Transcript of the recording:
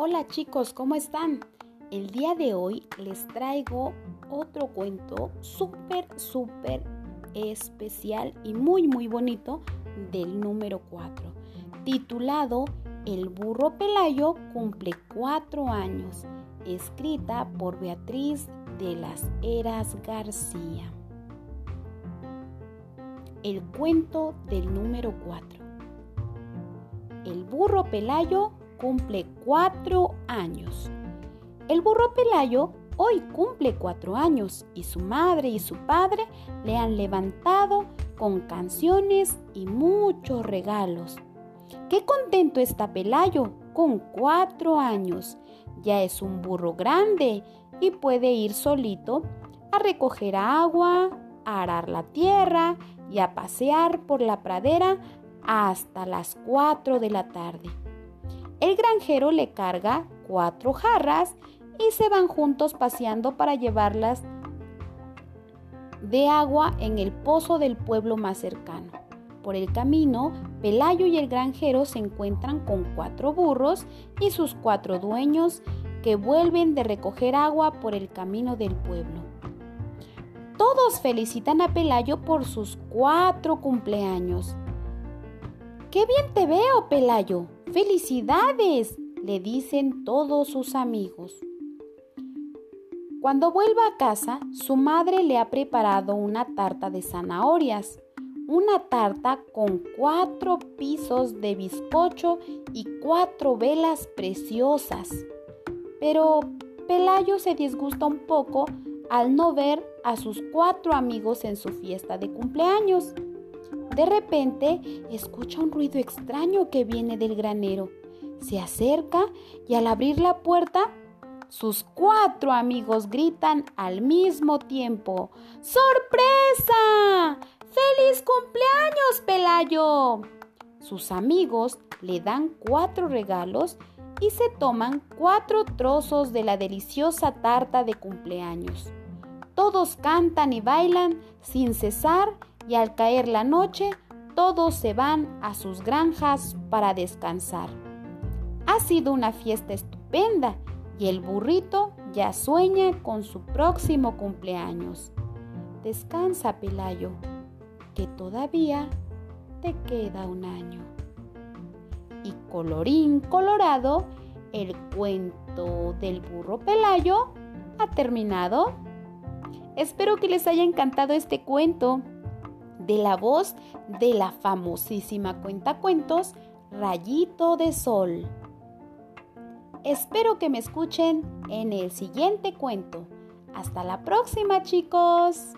Hola chicos, ¿cómo están? El día de hoy les traigo otro cuento súper, súper especial y muy, muy bonito del número 4, titulado El burro Pelayo cumple cuatro años, escrita por Beatriz de las Heras García. El cuento del número 4. El burro Pelayo cumple cuatro años. El burro Pelayo hoy cumple cuatro años y su madre y su padre le han levantado con canciones y muchos regalos. Qué contento está Pelayo con cuatro años. Ya es un burro grande y puede ir solito a recoger agua, a arar la tierra y a pasear por la pradera hasta las cuatro de la tarde. El granjero le carga cuatro jarras y se van juntos paseando para llevarlas de agua en el pozo del pueblo más cercano. Por el camino, Pelayo y el granjero se encuentran con cuatro burros y sus cuatro dueños que vuelven de recoger agua por el camino del pueblo. Todos felicitan a Pelayo por sus cuatro cumpleaños. ¡Qué bien te veo, Pelayo! ¡Felicidades! le dicen todos sus amigos. Cuando vuelva a casa, su madre le ha preparado una tarta de zanahorias, una tarta con cuatro pisos de bizcocho y cuatro velas preciosas. Pero Pelayo se disgusta un poco al no ver a sus cuatro amigos en su fiesta de cumpleaños. De repente escucha un ruido extraño que viene del granero. Se acerca y al abrir la puerta, sus cuatro amigos gritan al mismo tiempo. ¡Sorpresa! ¡Feliz cumpleaños, Pelayo! Sus amigos le dan cuatro regalos y se toman cuatro trozos de la deliciosa tarta de cumpleaños. Todos cantan y bailan sin cesar y al caer la noche todos se van a sus granjas para descansar. Ha sido una fiesta estupenda y el burrito ya sueña con su próximo cumpleaños. Descansa, Pelayo, que todavía te queda un año. Y colorín colorado, el cuento del burro Pelayo ha terminado. Espero que les haya encantado este cuento de la voz de la famosísima cuentacuentos Rayito de Sol. Espero que me escuchen en el siguiente cuento. Hasta la próxima chicos.